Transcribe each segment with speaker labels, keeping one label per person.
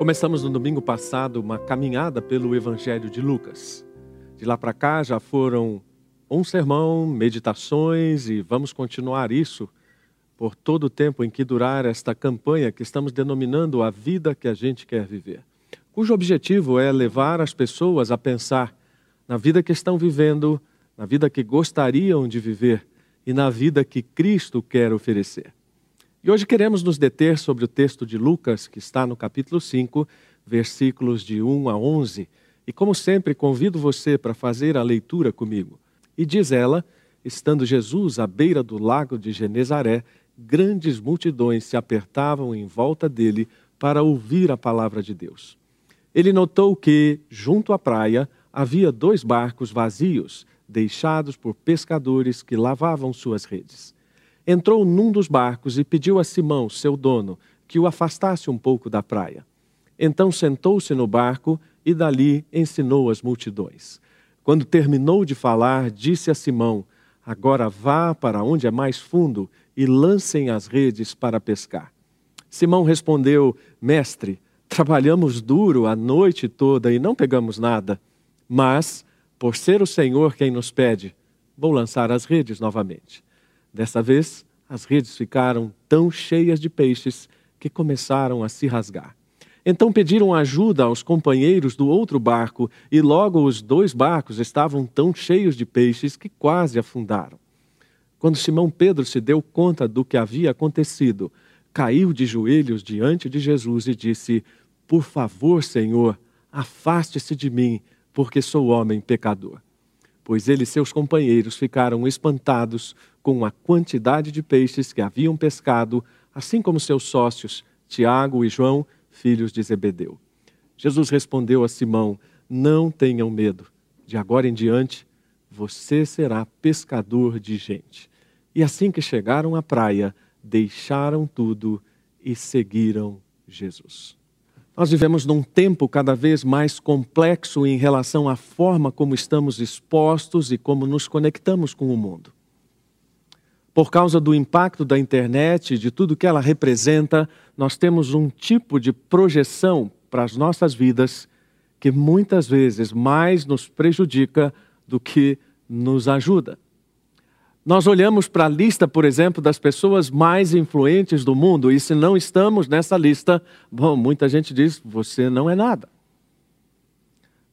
Speaker 1: Começamos no domingo passado uma caminhada pelo Evangelho de Lucas. De lá para cá já foram um sermão, meditações e vamos continuar isso por todo o tempo em que durar esta campanha que estamos denominando a vida que a gente quer viver, cujo objetivo é levar as pessoas a pensar na vida que estão vivendo, na vida que gostariam de viver e na vida que Cristo quer oferecer. E hoje queremos nos deter sobre o texto de Lucas, que está no capítulo 5, versículos de 1 a 11. E como sempre, convido você para fazer a leitura comigo. E diz ela: estando Jesus à beira do lago de Genezaré, grandes multidões se apertavam em volta dele para ouvir a palavra de Deus. Ele notou que, junto à praia, havia dois barcos vazios, deixados por pescadores que lavavam suas redes entrou num dos barcos e pediu a Simão, seu dono, que o afastasse um pouco da praia. Então sentou-se no barco e dali ensinou as multidões. Quando terminou de falar, disse a Simão: Agora vá para onde é mais fundo e lancem as redes para pescar. Simão respondeu: Mestre, trabalhamos duro a noite toda e não pegamos nada. Mas, por ser o Senhor quem nos pede, vou lançar as redes novamente. Dessa vez, as redes ficaram tão cheias de peixes que começaram a se rasgar. Então pediram ajuda aos companheiros do outro barco, e logo os dois barcos estavam tão cheios de peixes que quase afundaram. Quando Simão Pedro se deu conta do que havia acontecido, caiu de joelhos diante de Jesus e disse: Por favor, Senhor, afaste-se de mim, porque sou homem pecador pois ele e seus companheiros ficaram espantados com a quantidade de peixes que haviam pescado, assim como seus sócios, Tiago e João, filhos de Zebedeu. Jesus respondeu a Simão: Não tenham medo, de agora em diante você será pescador de gente. E assim que chegaram à praia, deixaram tudo e seguiram Jesus. Nós vivemos num tempo cada vez mais complexo em relação à forma como estamos expostos e como nos conectamos com o mundo. Por causa do impacto da internet de tudo que ela representa, nós temos um tipo de projeção para as nossas vidas que muitas vezes mais nos prejudica do que nos ajuda. Nós olhamos para a lista, por exemplo, das pessoas mais influentes do mundo, e se não estamos nessa lista, bom, muita gente diz: você não é nada.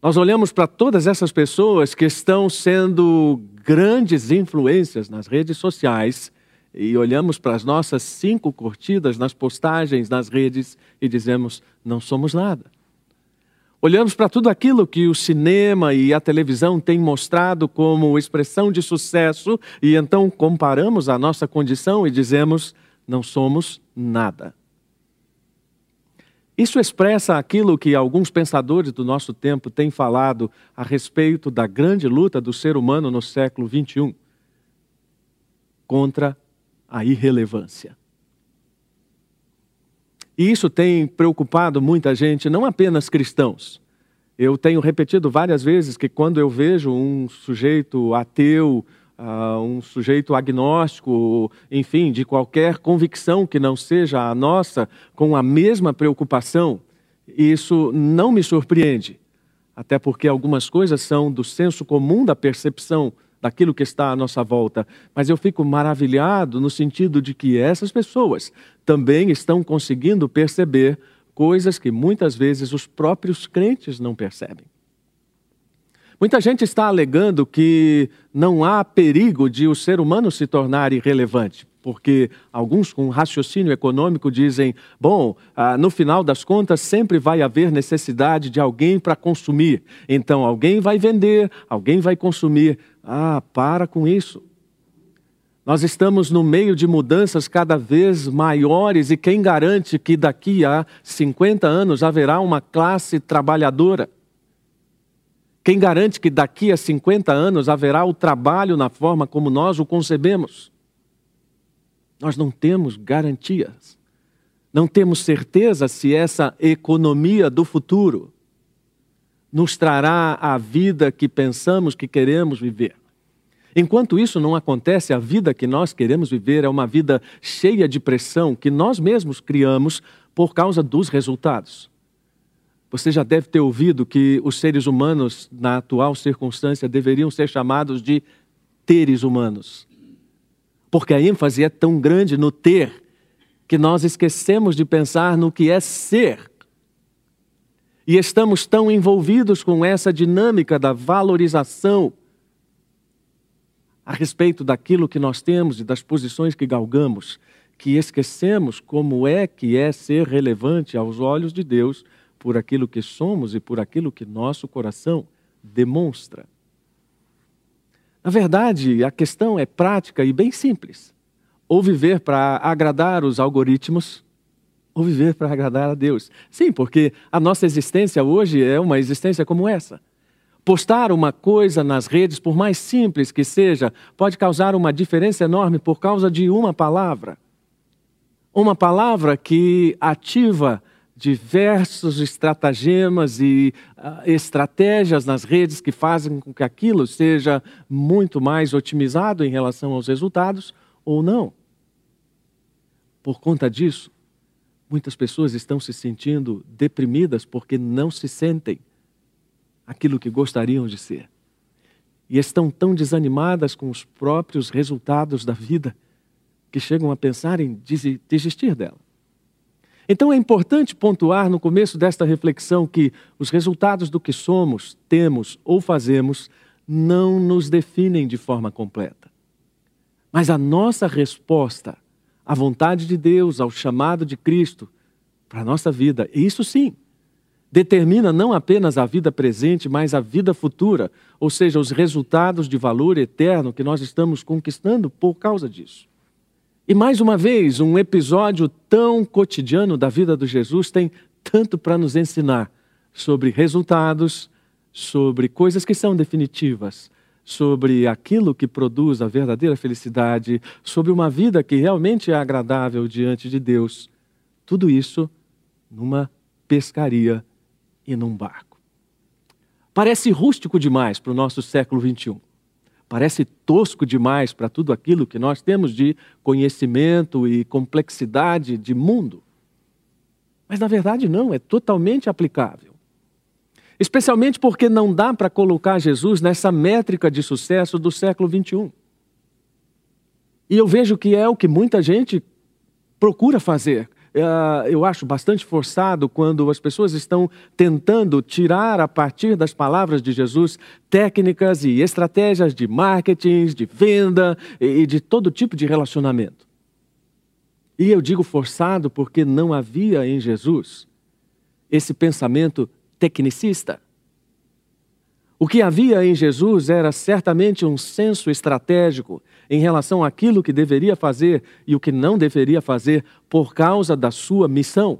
Speaker 1: Nós olhamos para todas essas pessoas que estão sendo grandes influências nas redes sociais e olhamos para as nossas cinco curtidas nas postagens nas redes e dizemos: não somos nada. Olhamos para tudo aquilo que o cinema e a televisão têm mostrado como expressão de sucesso e então comparamos a nossa condição e dizemos: não somos nada. Isso expressa aquilo que alguns pensadores do nosso tempo têm falado a respeito da grande luta do ser humano no século XXI contra a irrelevância. E isso tem preocupado muita gente, não apenas cristãos. Eu tenho repetido várias vezes que quando eu vejo um sujeito ateu, uh, um sujeito agnóstico, enfim, de qualquer convicção que não seja a nossa, com a mesma preocupação, isso não me surpreende. Até porque algumas coisas são do senso comum da percepção daquilo que está à nossa volta, mas eu fico maravilhado no sentido de que essas pessoas também estão conseguindo perceber coisas que muitas vezes os próprios crentes não percebem. Muita gente está alegando que não há perigo de o ser humano se tornar irrelevante, porque alguns com raciocínio econômico dizem: bom, ah, no final das contas sempre vai haver necessidade de alguém para consumir, então alguém vai vender, alguém vai consumir. Ah, para com isso. Nós estamos no meio de mudanças cada vez maiores e quem garante que daqui a 50 anos haverá uma classe trabalhadora? Quem garante que daqui a 50 anos haverá o trabalho na forma como nós o concebemos? Nós não temos garantias. Não temos certeza se essa economia do futuro nos trará a vida que pensamos que queremos viver. Enquanto isso não acontece, a vida que nós queremos viver é uma vida cheia de pressão que nós mesmos criamos por causa dos resultados. Você já deve ter ouvido que os seres humanos, na atual circunstância, deveriam ser chamados de teres humanos. Porque a ênfase é tão grande no ter que nós esquecemos de pensar no que é ser. E estamos tão envolvidos com essa dinâmica da valorização a respeito daquilo que nós temos e das posições que galgamos, que esquecemos como é que é ser relevante aos olhos de Deus por aquilo que somos e por aquilo que nosso coração demonstra. Na verdade, a questão é prática e bem simples. Ou viver para agradar os algoritmos, ou viver para agradar a Deus. Sim, porque a nossa existência hoje é uma existência como essa. Postar uma coisa nas redes, por mais simples que seja, pode causar uma diferença enorme por causa de uma palavra. Uma palavra que ativa diversos estratagemas e uh, estratégias nas redes que fazem com que aquilo seja muito mais otimizado em relação aos resultados ou não. Por conta disso, muitas pessoas estão se sentindo deprimidas porque não se sentem aquilo que gostariam de ser. E estão tão desanimadas com os próprios resultados da vida que chegam a pensar em desistir dela. Então é importante pontuar no começo desta reflexão que os resultados do que somos, temos ou fazemos não nos definem de forma completa. Mas a nossa resposta à vontade de Deus, ao chamado de Cristo para a nossa vida, isso sim, determina não apenas a vida presente, mas a vida futura, ou seja, os resultados de valor eterno que nós estamos conquistando por causa disso. E mais uma vez, um episódio tão cotidiano da vida de Jesus tem tanto para nos ensinar sobre resultados, sobre coisas que são definitivas, sobre aquilo que produz a verdadeira felicidade, sobre uma vida que realmente é agradável diante de Deus. Tudo isso numa pescaria e num barco. Parece rústico demais para o nosso século XXI. Parece tosco demais para tudo aquilo que nós temos de conhecimento e complexidade de mundo. Mas na verdade não, é totalmente aplicável. Especialmente porque não dá para colocar Jesus nessa métrica de sucesso do século 21. E eu vejo que é o que muita gente procura fazer. É, eu acho bastante forçado quando as pessoas estão tentando tirar a partir das palavras de Jesus técnicas e estratégias de marketing, de venda e de todo tipo de relacionamento. E eu digo forçado porque não havia em Jesus esse pensamento tecnicista. O que havia em Jesus era certamente um senso estratégico em relação àquilo que deveria fazer e o que não deveria fazer por causa da sua missão.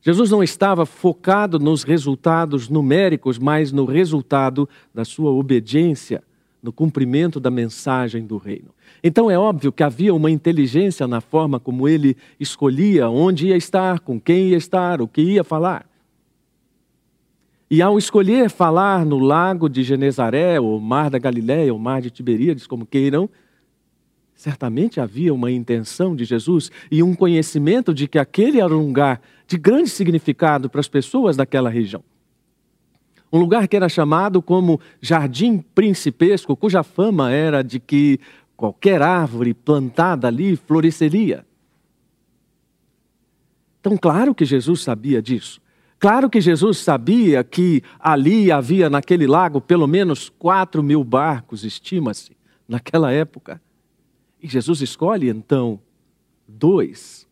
Speaker 1: Jesus não estava focado nos resultados numéricos, mas no resultado da sua obediência, no cumprimento da mensagem do reino. Então é óbvio que havia uma inteligência na forma como ele escolhia onde ia estar, com quem ia estar, o que ia falar. E ao escolher falar no lago de Genezaré, ou mar da Galiléia, ou mar de Tiberíades, como queiram, certamente havia uma intenção de Jesus e um conhecimento de que aquele era um lugar de grande significado para as pessoas daquela região. Um lugar que era chamado como Jardim Principesco, cuja fama era de que qualquer árvore plantada ali floresceria. Então, claro que Jesus sabia disso. Claro que Jesus sabia que ali havia naquele lago pelo menos quatro mil barcos, estima-se, naquela época. E Jesus escolhe então dois,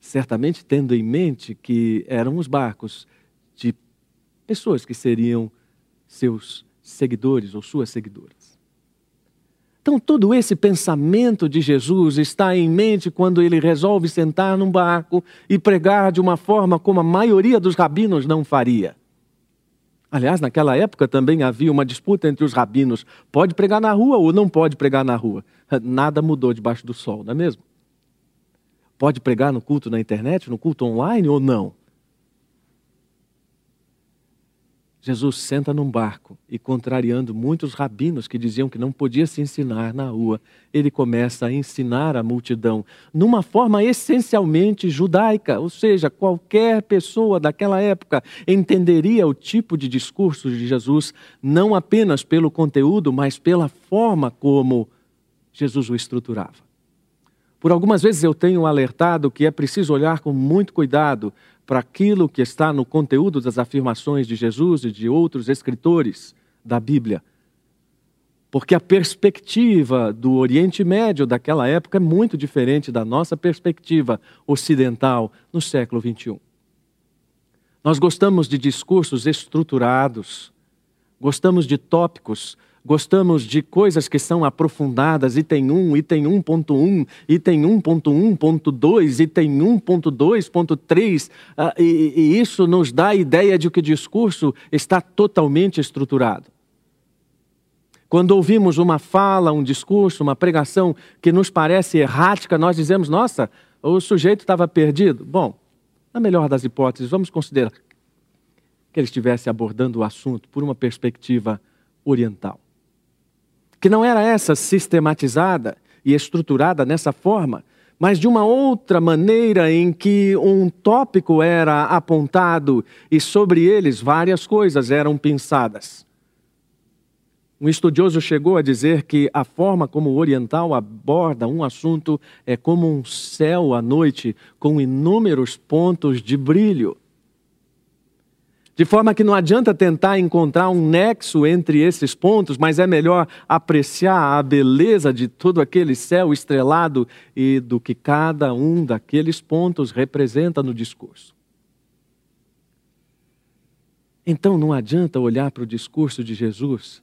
Speaker 1: certamente tendo em mente que eram os barcos de pessoas que seriam seus seguidores ou suas seguidoras. Então, todo esse pensamento de Jesus está em mente quando ele resolve sentar num barco e pregar de uma forma como a maioria dos rabinos não faria. Aliás, naquela época também havia uma disputa entre os rabinos: pode pregar na rua ou não pode pregar na rua? Nada mudou debaixo do sol, não é mesmo? Pode pregar no culto na internet, no culto online ou não? Jesus senta num barco e, contrariando muitos rabinos que diziam que não podia se ensinar na rua, ele começa a ensinar a multidão numa forma essencialmente judaica, ou seja, qualquer pessoa daquela época entenderia o tipo de discurso de Jesus, não apenas pelo conteúdo, mas pela forma como Jesus o estruturava. Por algumas vezes eu tenho alertado que é preciso olhar com muito cuidado para aquilo que está no conteúdo das afirmações de Jesus e de outros escritores da Bíblia. Porque a perspectiva do Oriente Médio daquela época é muito diferente da nossa perspectiva ocidental no século XXI. Nós gostamos de discursos estruturados, gostamos de tópicos Gostamos de coisas que são aprofundadas, item 1, item 1.1, item 1.1.2, item 1.2.3, uh, e, e isso nos dá a ideia de que o discurso está totalmente estruturado. Quando ouvimos uma fala, um discurso, uma pregação que nos parece errática, nós dizemos: nossa, o sujeito estava perdido. Bom, na melhor das hipóteses, vamos considerar que ele estivesse abordando o assunto por uma perspectiva oriental que não era essa sistematizada e estruturada nessa forma, mas de uma outra maneira em que um tópico era apontado e sobre eles várias coisas eram pensadas. Um estudioso chegou a dizer que a forma como o oriental aborda um assunto é como um céu à noite com inúmeros pontos de brilho. De forma que não adianta tentar encontrar um nexo entre esses pontos, mas é melhor apreciar a beleza de todo aquele céu estrelado e do que cada um daqueles pontos representa no discurso. Então não adianta olhar para o discurso de Jesus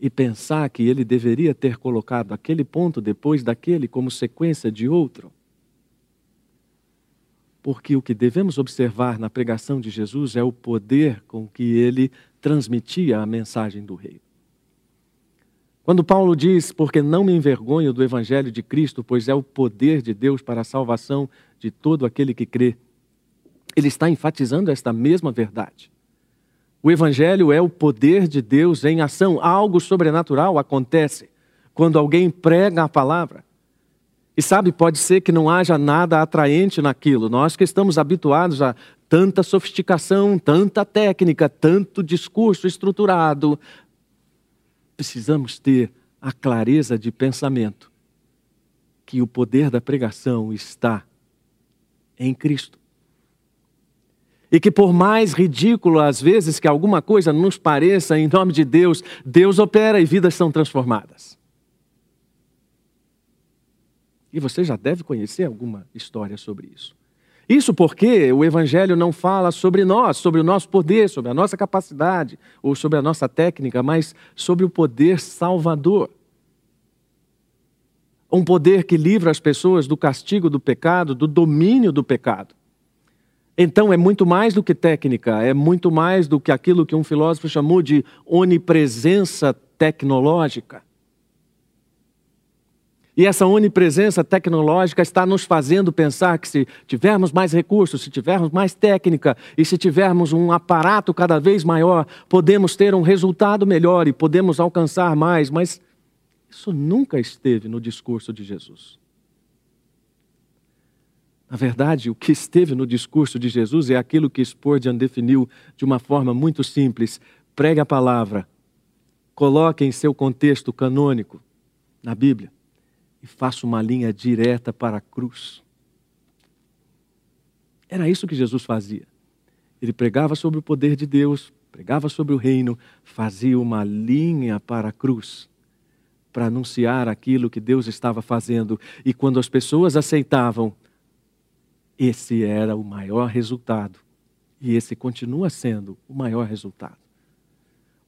Speaker 1: e pensar que ele deveria ter colocado aquele ponto depois daquele como sequência de outro. Porque o que devemos observar na pregação de Jesus é o poder com que ele transmitia a mensagem do Rei. Quando Paulo diz, porque não me envergonho do Evangelho de Cristo, pois é o poder de Deus para a salvação de todo aquele que crê, ele está enfatizando esta mesma verdade. O Evangelho é o poder de Deus em ação, algo sobrenatural acontece quando alguém prega a palavra. E sabe, pode ser que não haja nada atraente naquilo. Nós que estamos habituados a tanta sofisticação, tanta técnica, tanto discurso estruturado, precisamos ter a clareza de pensamento que o poder da pregação está em Cristo. E que por mais ridículo às vezes que alguma coisa nos pareça, em nome de Deus, Deus opera e vidas são transformadas. E você já deve conhecer alguma história sobre isso. Isso porque o Evangelho não fala sobre nós, sobre o nosso poder, sobre a nossa capacidade ou sobre a nossa técnica, mas sobre o poder salvador. Um poder que livra as pessoas do castigo do pecado, do domínio do pecado. Então é muito mais do que técnica, é muito mais do que aquilo que um filósofo chamou de onipresença tecnológica. E essa onipresença tecnológica está nos fazendo pensar que se tivermos mais recursos, se tivermos mais técnica e se tivermos um aparato cada vez maior, podemos ter um resultado melhor e podemos alcançar mais, mas isso nunca esteve no discurso de Jesus. Na verdade, o que esteve no discurso de Jesus é aquilo que Spurgeon definiu de uma forma muito simples: pregue a palavra, coloque em seu contexto canônico, na Bíblia e faço uma linha direta para a cruz. Era isso que Jesus fazia. Ele pregava sobre o poder de Deus, pregava sobre o reino, fazia uma linha para a cruz, para anunciar aquilo que Deus estava fazendo. E quando as pessoas aceitavam, esse era o maior resultado. E esse continua sendo o maior resultado.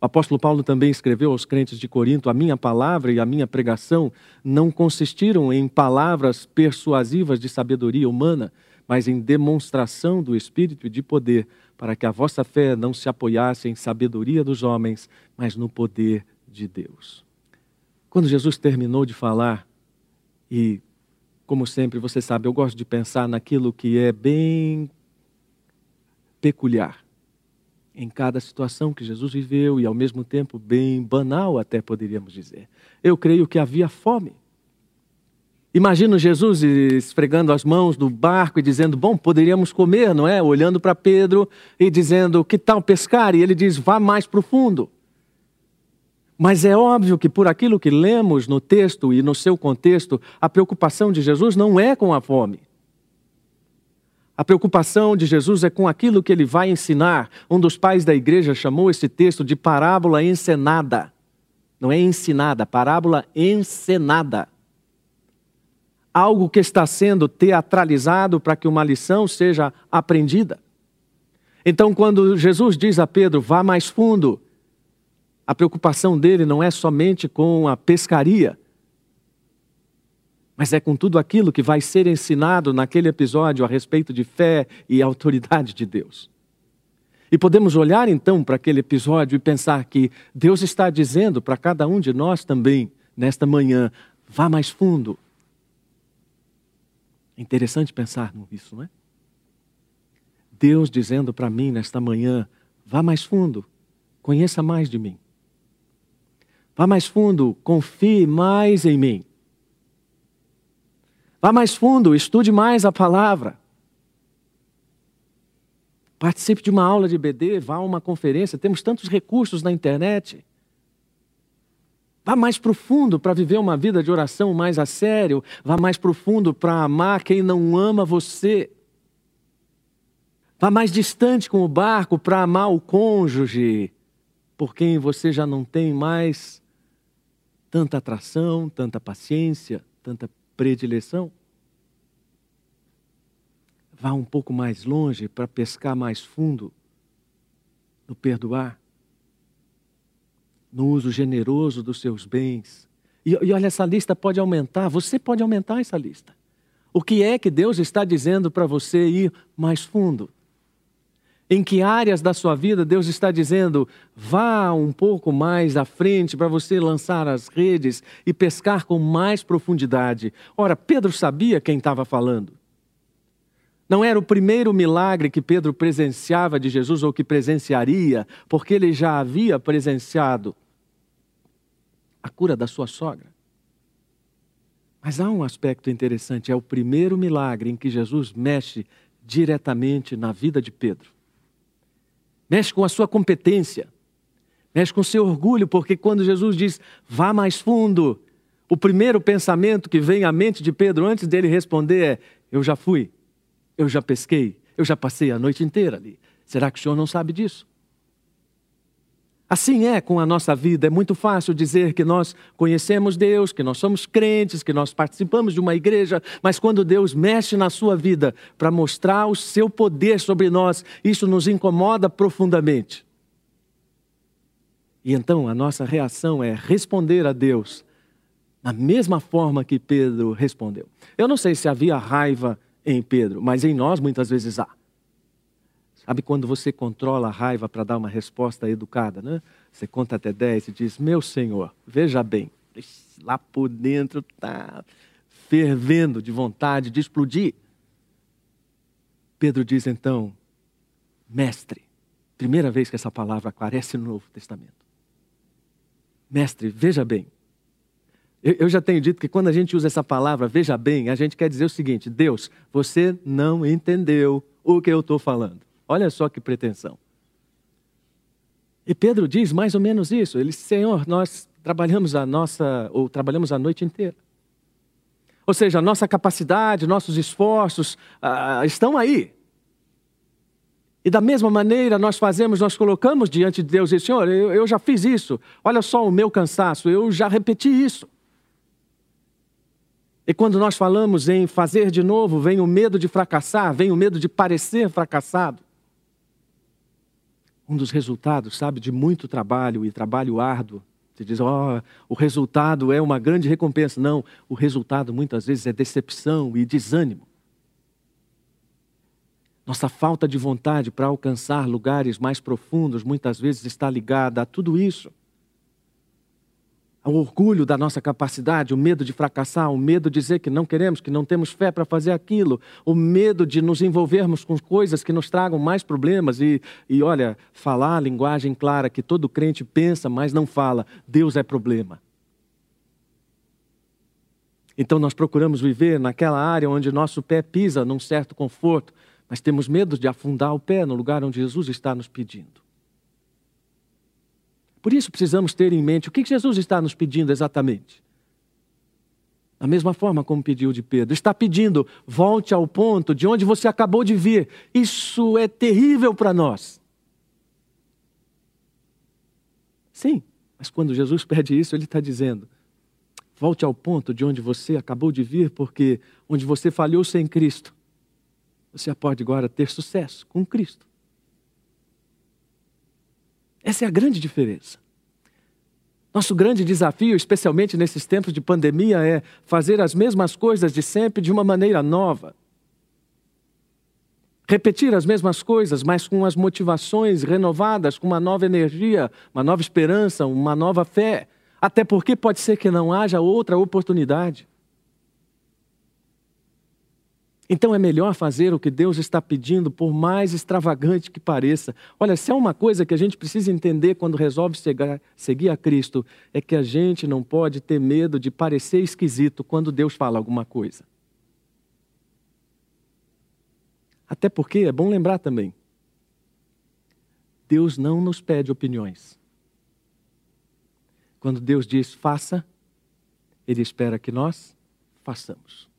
Speaker 1: O apóstolo Paulo também escreveu aos crentes de Corinto: A minha palavra e a minha pregação não consistiram em palavras persuasivas de sabedoria humana, mas em demonstração do Espírito e de poder, para que a vossa fé não se apoiasse em sabedoria dos homens, mas no poder de Deus. Quando Jesus terminou de falar, e como sempre você sabe, eu gosto de pensar naquilo que é bem peculiar em cada situação que Jesus viveu e, ao mesmo tempo, bem banal, até poderíamos dizer. Eu creio que havia fome. Imagino Jesus esfregando as mãos no barco e dizendo: Bom, poderíamos comer, não é? Olhando para Pedro e dizendo: Que tal pescar? E ele diz: Vá mais profundo. Mas é óbvio que, por aquilo que lemos no texto e no seu contexto, a preocupação de Jesus não é com a fome. A preocupação de Jesus é com aquilo que ele vai ensinar. Um dos pais da igreja chamou esse texto de parábola encenada. Não é ensinada, parábola encenada. Algo que está sendo teatralizado para que uma lição seja aprendida. Então, quando Jesus diz a Pedro, vá mais fundo, a preocupação dele não é somente com a pescaria, mas é com tudo aquilo que vai ser ensinado naquele episódio a respeito de fé e autoridade de Deus. E podemos olhar então para aquele episódio e pensar que Deus está dizendo para cada um de nós também, nesta manhã, vá mais fundo. É interessante pensar nisso, não é? Deus dizendo para mim nesta manhã, vá mais fundo, conheça mais de mim. Vá mais fundo, confie mais em mim. Vá mais fundo, estude mais a palavra. Participe de uma aula de BD, vá a uma conferência, temos tantos recursos na internet. Vá mais profundo para viver uma vida de oração mais a sério. Vá mais profundo para amar quem não ama você. Vá mais distante com o barco para amar o cônjuge, por quem você já não tem mais tanta atração, tanta paciência, tanta predileção? Vá um pouco mais longe para pescar mais fundo no perdoar, no uso generoso dos seus bens. E, e olha, essa lista pode aumentar, você pode aumentar essa lista. O que é que Deus está dizendo para você ir mais fundo? Em que áreas da sua vida Deus está dizendo, vá um pouco mais à frente para você lançar as redes e pescar com mais profundidade? Ora, Pedro sabia quem estava falando. Não era o primeiro milagre que Pedro presenciava de Jesus ou que presenciaria, porque ele já havia presenciado a cura da sua sogra. Mas há um aspecto interessante: é o primeiro milagre em que Jesus mexe diretamente na vida de Pedro mexe com a sua competência, mexe com o seu orgulho, porque quando Jesus diz vá mais fundo, o primeiro pensamento que vem à mente de Pedro antes dele responder é: Eu já fui, eu já pesquei, eu já passei a noite inteira ali. Será que o senhor não sabe disso? Assim é com a nossa vida. É muito fácil dizer que nós conhecemos Deus, que nós somos crentes, que nós participamos de uma igreja, mas quando Deus mexe na sua vida para mostrar o seu poder sobre nós, isso nos incomoda profundamente. E então a nossa reação é responder a Deus da mesma forma que Pedro respondeu. Eu não sei se havia raiva em Pedro, mas em nós muitas vezes há. Sabe quando você controla a raiva para dar uma resposta educada, né? Você conta até 10 e diz: Meu Senhor, veja bem, lá por dentro está fervendo de vontade de explodir. Pedro diz então: Mestre, primeira vez que essa palavra aparece no Novo Testamento. Mestre, veja bem. Eu já tenho dito que quando a gente usa essa palavra, veja bem, a gente quer dizer o seguinte: Deus, você não entendeu o que eu estou falando. Olha só que pretensão. E Pedro diz mais ou menos isso. Ele Senhor, nós trabalhamos a nossa, ou trabalhamos a noite inteira. Ou seja, a nossa capacidade, nossos esforços ah, estão aí. E da mesma maneira nós fazemos, nós colocamos diante de Deus e Senhor, eu, eu já fiz isso. Olha só o meu cansaço, eu já repeti isso. E quando nós falamos em fazer de novo, vem o medo de fracassar, vem o medo de parecer fracassado um dos resultados, sabe, de muito trabalho e trabalho árduo. Você diz, ó, oh, o resultado é uma grande recompensa. Não, o resultado muitas vezes é decepção e desânimo. Nossa falta de vontade para alcançar lugares mais profundos muitas vezes está ligada a tudo isso. O orgulho da nossa capacidade, o medo de fracassar, o medo de dizer que não queremos, que não temos fé para fazer aquilo, o medo de nos envolvermos com coisas que nos tragam mais problemas e, e olha, falar a linguagem clara que todo crente pensa, mas não fala. Deus é problema. Então nós procuramos viver naquela área onde nosso pé pisa num certo conforto, mas temos medo de afundar o pé no lugar onde Jesus está nos pedindo. Por isso precisamos ter em mente o que Jesus está nos pedindo exatamente. Da mesma forma como pediu de Pedro, está pedindo, volte ao ponto de onde você acabou de vir. Isso é terrível para nós. Sim, mas quando Jesus pede isso, ele está dizendo: volte ao ponto de onde você acabou de vir, porque onde você falhou sem Cristo, você pode agora ter sucesso com Cristo. Essa é a grande diferença. Nosso grande desafio, especialmente nesses tempos de pandemia, é fazer as mesmas coisas de sempre de uma maneira nova. Repetir as mesmas coisas, mas com as motivações renovadas, com uma nova energia, uma nova esperança, uma nova fé. Até porque pode ser que não haja outra oportunidade. Então é melhor fazer o que Deus está pedindo, por mais extravagante que pareça. Olha, se há uma coisa que a gente precisa entender quando resolve seguir a Cristo, é que a gente não pode ter medo de parecer esquisito quando Deus fala alguma coisa. Até porque é bom lembrar também: Deus não nos pede opiniões. Quando Deus diz faça, Ele espera que nós façamos.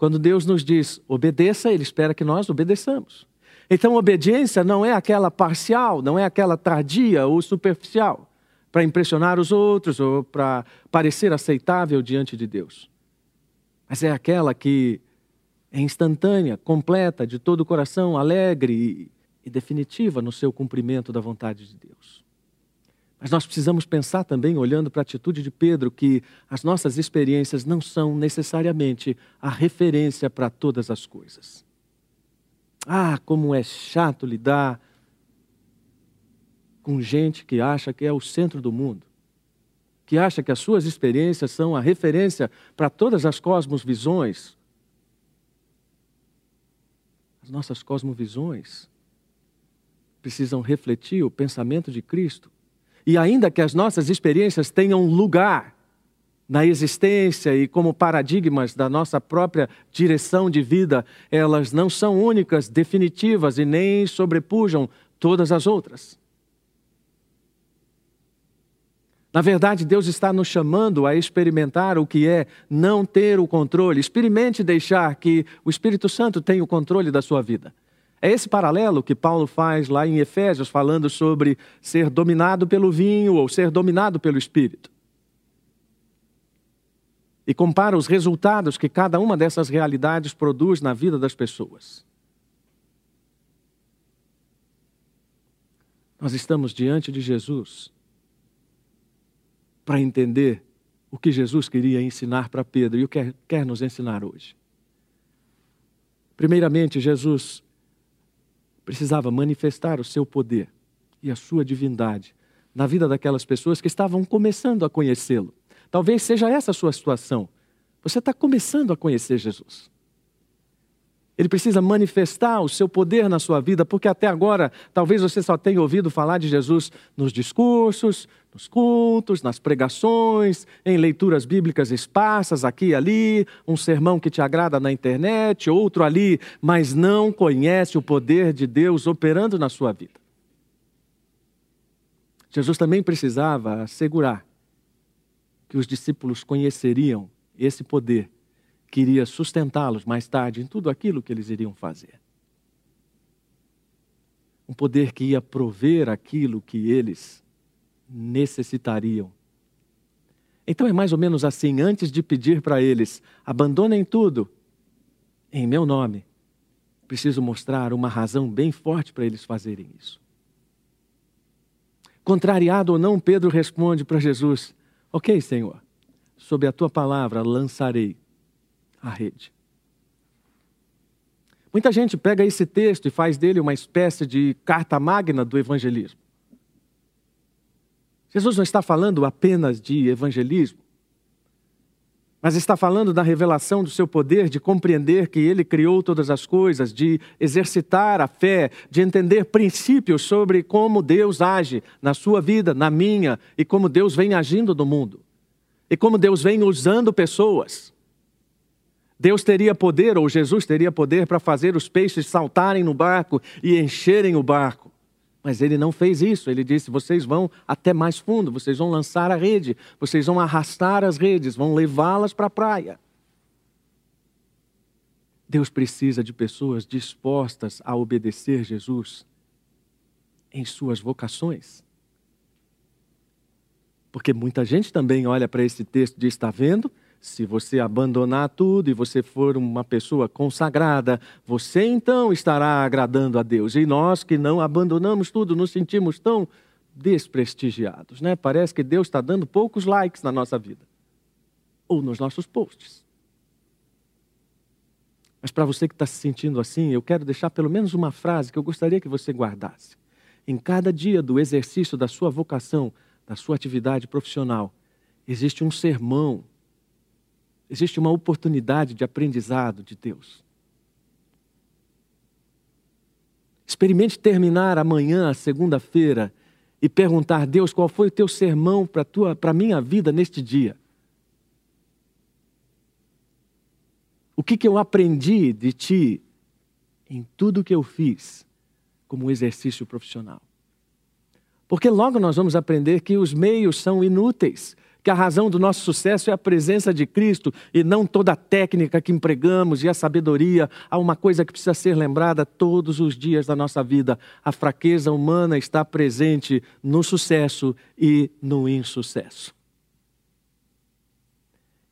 Speaker 1: Quando Deus nos diz obedeça, Ele espera que nós obedeçamos. Então, obediência não é aquela parcial, não é aquela tardia ou superficial, para impressionar os outros ou para parecer aceitável diante de Deus. Mas é aquela que é instantânea, completa, de todo o coração, alegre e definitiva no seu cumprimento da vontade de Deus. Mas nós precisamos pensar também, olhando para a atitude de Pedro, que as nossas experiências não são necessariamente a referência para todas as coisas. Ah, como é chato lidar com gente que acha que é o centro do mundo, que acha que as suas experiências são a referência para todas as cosmovisões. As nossas cosmovisões precisam refletir o pensamento de Cristo e ainda que as nossas experiências tenham lugar na existência e como paradigmas da nossa própria direção de vida, elas não são únicas, definitivas e nem sobrepujam todas as outras. Na verdade, Deus está nos chamando a experimentar o que é não ter o controle. Experimente deixar que o Espírito Santo tenha o controle da sua vida. É esse paralelo que Paulo faz lá em Efésios, falando sobre ser dominado pelo vinho ou ser dominado pelo espírito. E compara os resultados que cada uma dessas realidades produz na vida das pessoas. Nós estamos diante de Jesus para entender o que Jesus queria ensinar para Pedro e o que quer nos ensinar hoje. Primeiramente, Jesus precisava manifestar o seu poder e a sua divindade na vida daquelas pessoas que estavam começando a conhecê-lo. Talvez seja essa a sua situação. Você está começando a conhecer Jesus. Ele precisa manifestar o seu poder na sua vida, porque até agora talvez você só tenha ouvido falar de Jesus nos discursos, nos cultos, nas pregações, em leituras bíblicas esparsas aqui e ali, um sermão que te agrada na internet, outro ali, mas não conhece o poder de Deus operando na sua vida. Jesus também precisava assegurar que os discípulos conheceriam esse poder que iria sustentá-los mais tarde em tudo aquilo que eles iriam fazer. Um poder que ia prover aquilo que eles necessitariam. Então é mais ou menos assim: antes de pedir para eles, abandonem tudo, em meu nome, preciso mostrar uma razão bem forte para eles fazerem isso. Contrariado ou não, Pedro responde para Jesus: Ok, Senhor, sob a tua palavra lançarei a rede. Muita gente pega esse texto e faz dele uma espécie de carta magna do evangelismo. Jesus não está falando apenas de evangelismo, mas está falando da revelação do seu poder, de compreender que ele criou todas as coisas, de exercitar a fé, de entender princípios sobre como Deus age na sua vida, na minha, e como Deus vem agindo no mundo, e como Deus vem usando pessoas. Deus teria poder, ou Jesus teria poder, para fazer os peixes saltarem no barco e encherem o barco. Mas ele não fez isso. Ele disse: vocês vão até mais fundo, vocês vão lançar a rede, vocês vão arrastar as redes, vão levá-las para a praia. Deus precisa de pessoas dispostas a obedecer Jesus em suas vocações. Porque muita gente também olha para esse texto e diz: está vendo? Se você abandonar tudo e você for uma pessoa consagrada, você então estará agradando a Deus. E nós que não abandonamos tudo, nos sentimos tão desprestigiados, né? Parece que Deus está dando poucos likes na nossa vida ou nos nossos posts. Mas para você que está se sentindo assim, eu quero deixar pelo menos uma frase que eu gostaria que você guardasse. Em cada dia do exercício da sua vocação, da sua atividade profissional, existe um sermão Existe uma oportunidade de aprendizado de Deus. Experimente terminar amanhã, segunda-feira, e perguntar: Deus, qual foi o teu sermão para a minha vida neste dia? O que, que eu aprendi de ti em tudo que eu fiz como exercício profissional? Porque logo nós vamos aprender que os meios são inúteis que a razão do nosso sucesso é a presença de Cristo e não toda a técnica que empregamos e a sabedoria. Há uma coisa que precisa ser lembrada todos os dias da nossa vida: a fraqueza humana está presente no sucesso e no insucesso.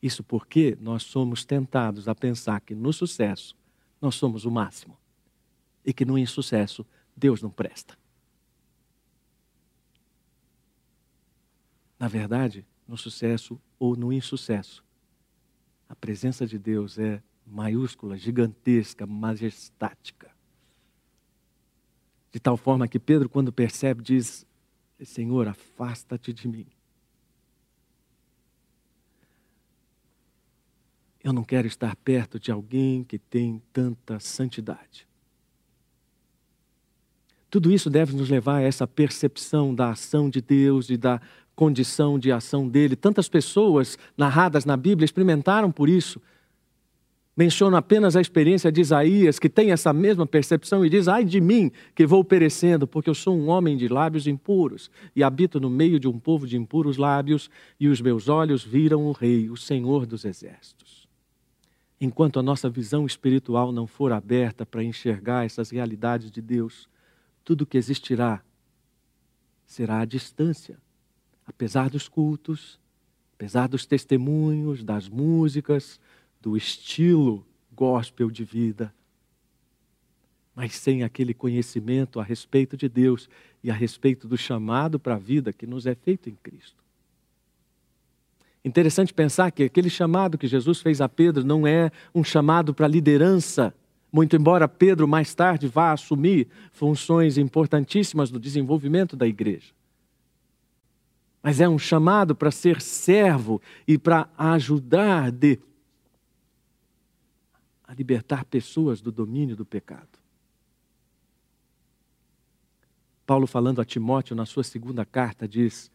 Speaker 1: Isso porque nós somos tentados a pensar que no sucesso nós somos o máximo e que no insucesso Deus não presta. Na verdade, no sucesso ou no insucesso. A presença de Deus é maiúscula, gigantesca, majestática. De tal forma que Pedro, quando percebe, diz: Senhor, afasta-te de mim. Eu não quero estar perto de alguém que tem tanta santidade. Tudo isso deve nos levar a essa percepção da ação de Deus e da condição de ação dele. Tantas pessoas narradas na Bíblia experimentaram por isso. Menciono apenas a experiência de Isaías, que tem essa mesma percepção e diz: Ai de mim, que vou perecendo, porque eu sou um homem de lábios impuros e habito no meio de um povo de impuros lábios, e os meus olhos viram o Rei, o Senhor dos Exércitos. Enquanto a nossa visão espiritual não for aberta para enxergar essas realidades de Deus, tudo que existirá será à distância apesar dos cultos, apesar dos testemunhos, das músicas, do estilo gospel de vida, mas sem aquele conhecimento a respeito de Deus e a respeito do chamado para a vida que nos é feito em Cristo. Interessante pensar que aquele chamado que Jesus fez a Pedro não é um chamado para liderança, muito embora Pedro mais tarde vá assumir funções importantíssimas no desenvolvimento da igreja mas é um chamado para ser servo e para ajudar de a libertar pessoas do domínio do pecado. Paulo falando a Timóteo na sua segunda carta diz: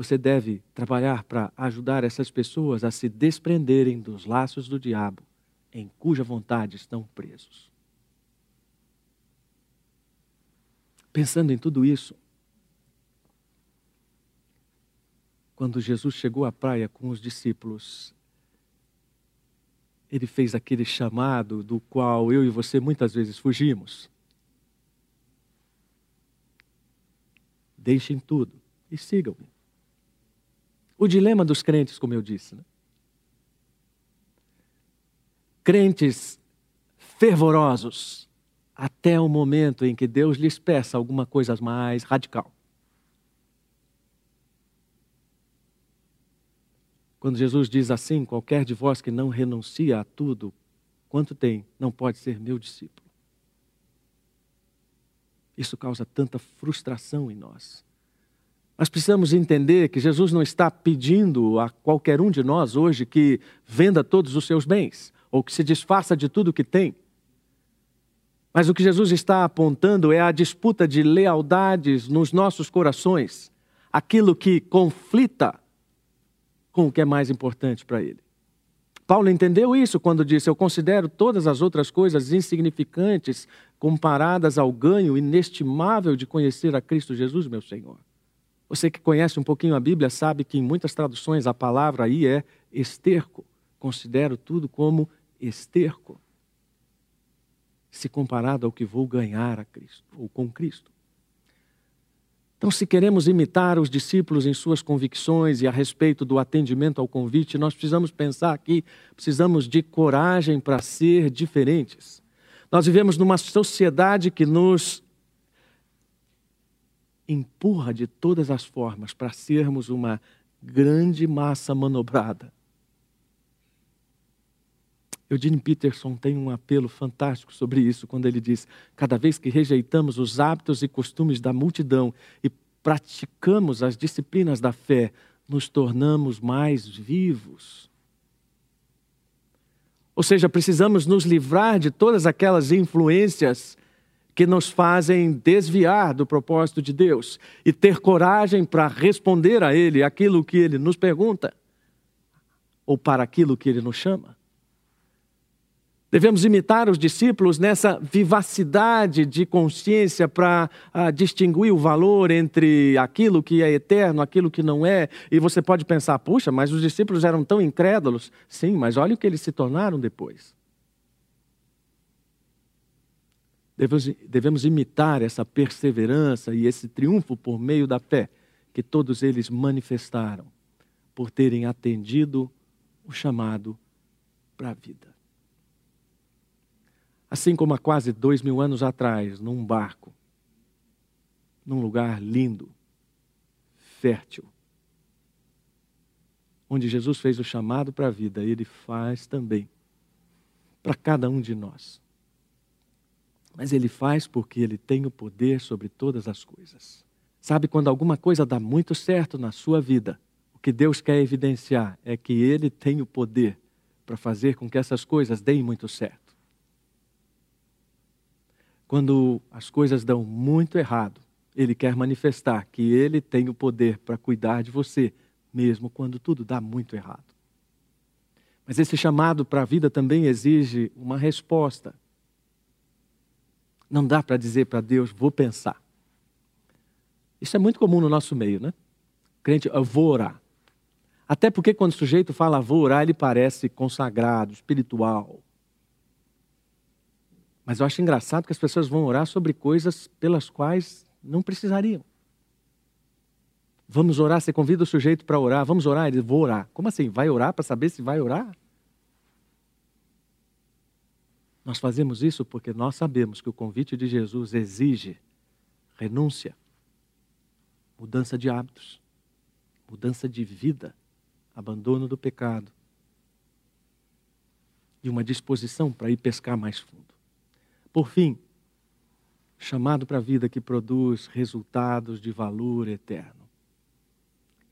Speaker 1: você deve trabalhar para ajudar essas pessoas a se desprenderem dos laços do diabo, em cuja vontade estão presos. Pensando em tudo isso, quando Jesus chegou à praia com os discípulos, ele fez aquele chamado do qual eu e você muitas vezes fugimos. Deixem tudo e sigam-me. O dilema dos crentes, como eu disse. Né? Crentes fervorosos até o momento em que Deus lhes peça alguma coisa mais radical. Quando Jesus diz assim: qualquer de vós que não renuncia a tudo, quanto tem, não pode ser meu discípulo. Isso causa tanta frustração em nós. Nós precisamos entender que Jesus não está pedindo a qualquer um de nós hoje que venda todos os seus bens ou que se desfaça de tudo que tem. Mas o que Jesus está apontando é a disputa de lealdades nos nossos corações, aquilo que conflita com o que é mais importante para ele. Paulo entendeu isso quando disse: Eu considero todas as outras coisas insignificantes comparadas ao ganho inestimável de conhecer a Cristo Jesus, meu Senhor. Você que conhece um pouquinho a Bíblia sabe que em muitas traduções a palavra aí é esterco. Considero tudo como esterco, se comparado ao que vou ganhar a Cristo ou com Cristo. Então, se queremos imitar os discípulos em suas convicções e a respeito do atendimento ao convite, nós precisamos pensar aqui, precisamos de coragem para ser diferentes. Nós vivemos numa sociedade que nos empurra de todas as formas para sermos uma grande massa manobrada. Eugene Peterson tem um apelo fantástico sobre isso, quando ele diz: cada vez que rejeitamos os hábitos e costumes da multidão e praticamos as disciplinas da fé, nos tornamos mais vivos. Ou seja, precisamos nos livrar de todas aquelas influências que nos fazem desviar do propósito de Deus e ter coragem para responder a Ele aquilo que Ele nos pergunta ou para aquilo que Ele nos chama. Devemos imitar os discípulos nessa vivacidade de consciência para uh, distinguir o valor entre aquilo que é eterno, aquilo que não é. E você pode pensar, puxa, mas os discípulos eram tão incrédulos. Sim, mas olha o que eles se tornaram depois. Devemos, devemos imitar essa perseverança e esse triunfo por meio da fé que todos eles manifestaram, por terem atendido o chamado para a vida. Assim como há quase dois mil anos atrás, num barco, num lugar lindo, fértil, onde Jesus fez o chamado para a vida, ele faz também para cada um de nós. Mas ele faz porque ele tem o poder sobre todas as coisas. Sabe quando alguma coisa dá muito certo na sua vida, o que Deus quer evidenciar é que ele tem o poder para fazer com que essas coisas deem muito certo. Quando as coisas dão muito errado, ele quer manifestar que ele tem o poder para cuidar de você, mesmo quando tudo dá muito errado. Mas esse chamado para a vida também exige uma resposta não dá para dizer para Deus, vou pensar. Isso é muito comum no nosso meio, né? Crente, eu vou orar. Até porque quando o sujeito fala vou orar, ele parece consagrado, espiritual. Mas eu acho engraçado que as pessoas vão orar sobre coisas pelas quais não precisariam. Vamos orar, você convida o sujeito para orar, vamos orar, ele vou orar. Como assim? Vai orar para saber se vai orar? Nós fazemos isso porque nós sabemos que o convite de Jesus exige renúncia, mudança de hábitos, mudança de vida, abandono do pecado e uma disposição para ir pescar mais fundo. Por fim, chamado para a vida que produz resultados de valor eterno.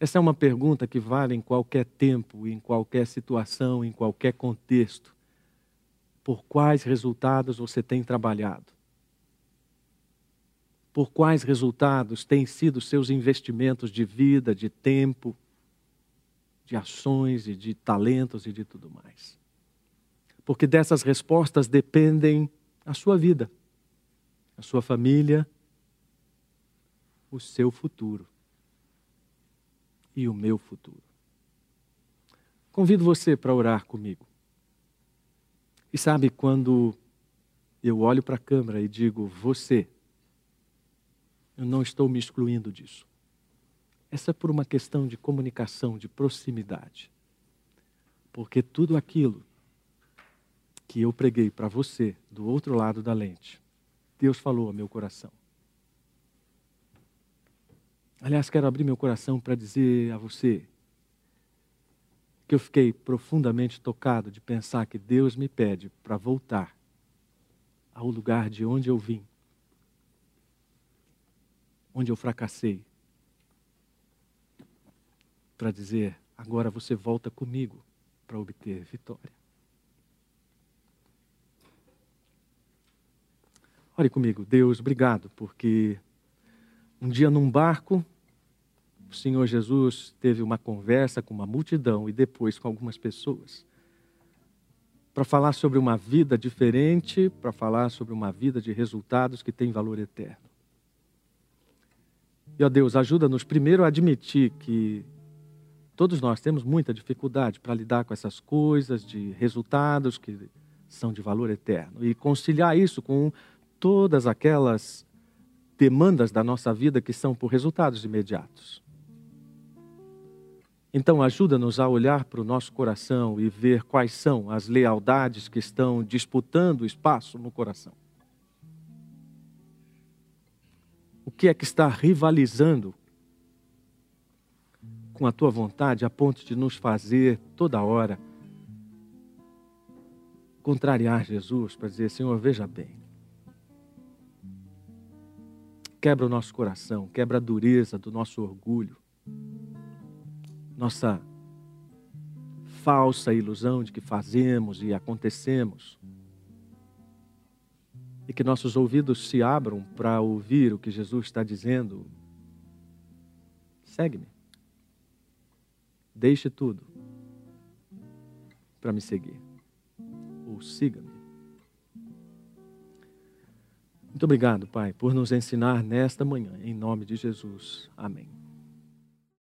Speaker 1: Essa é uma pergunta que vale em qualquer tempo, em qualquer situação, em qualquer contexto por quais resultados você tem trabalhado? Por quais resultados têm sido seus investimentos de vida, de tempo, de ações e de talentos e de tudo mais? Porque dessas respostas dependem a sua vida, a sua família, o seu futuro e o meu futuro. Convido você para orar comigo. E sabe quando eu olho para a câmera e digo você, eu não estou me excluindo disso. Essa é por uma questão de comunicação, de proximidade. Porque tudo aquilo que eu preguei para você do outro lado da lente, Deus falou ao meu coração. Aliás, quero abrir meu coração para dizer a você que eu fiquei profundamente tocado de pensar que Deus me pede para voltar ao lugar de onde eu vim, onde eu fracassei, para dizer: agora você volta comigo para obter vitória. Ore comigo, Deus, obrigado, porque um dia num barco, o Senhor Jesus teve uma conversa com uma multidão e depois com algumas pessoas para falar sobre uma vida diferente, para falar sobre uma vida de resultados que tem valor eterno. E, ó Deus, ajuda-nos primeiro a admitir que todos nós temos muita dificuldade para lidar com essas coisas de resultados que são de valor eterno e conciliar isso com todas aquelas demandas da nossa vida que são por resultados imediatos. Então, ajuda-nos a olhar para o nosso coração e ver quais são as lealdades que estão disputando espaço no coração. O que é que está rivalizando com a tua vontade a ponto de nos fazer toda hora contrariar Jesus para dizer: Senhor, veja bem. Quebra o nosso coração, quebra a dureza do nosso orgulho nossa falsa ilusão de que fazemos e acontecemos. E que nossos ouvidos se abram para ouvir o que Jesus está dizendo. Segue-me. Deixe tudo para me seguir. Ou siga-me. Muito obrigado, Pai, por nos ensinar nesta manhã. Em nome de Jesus. Amém.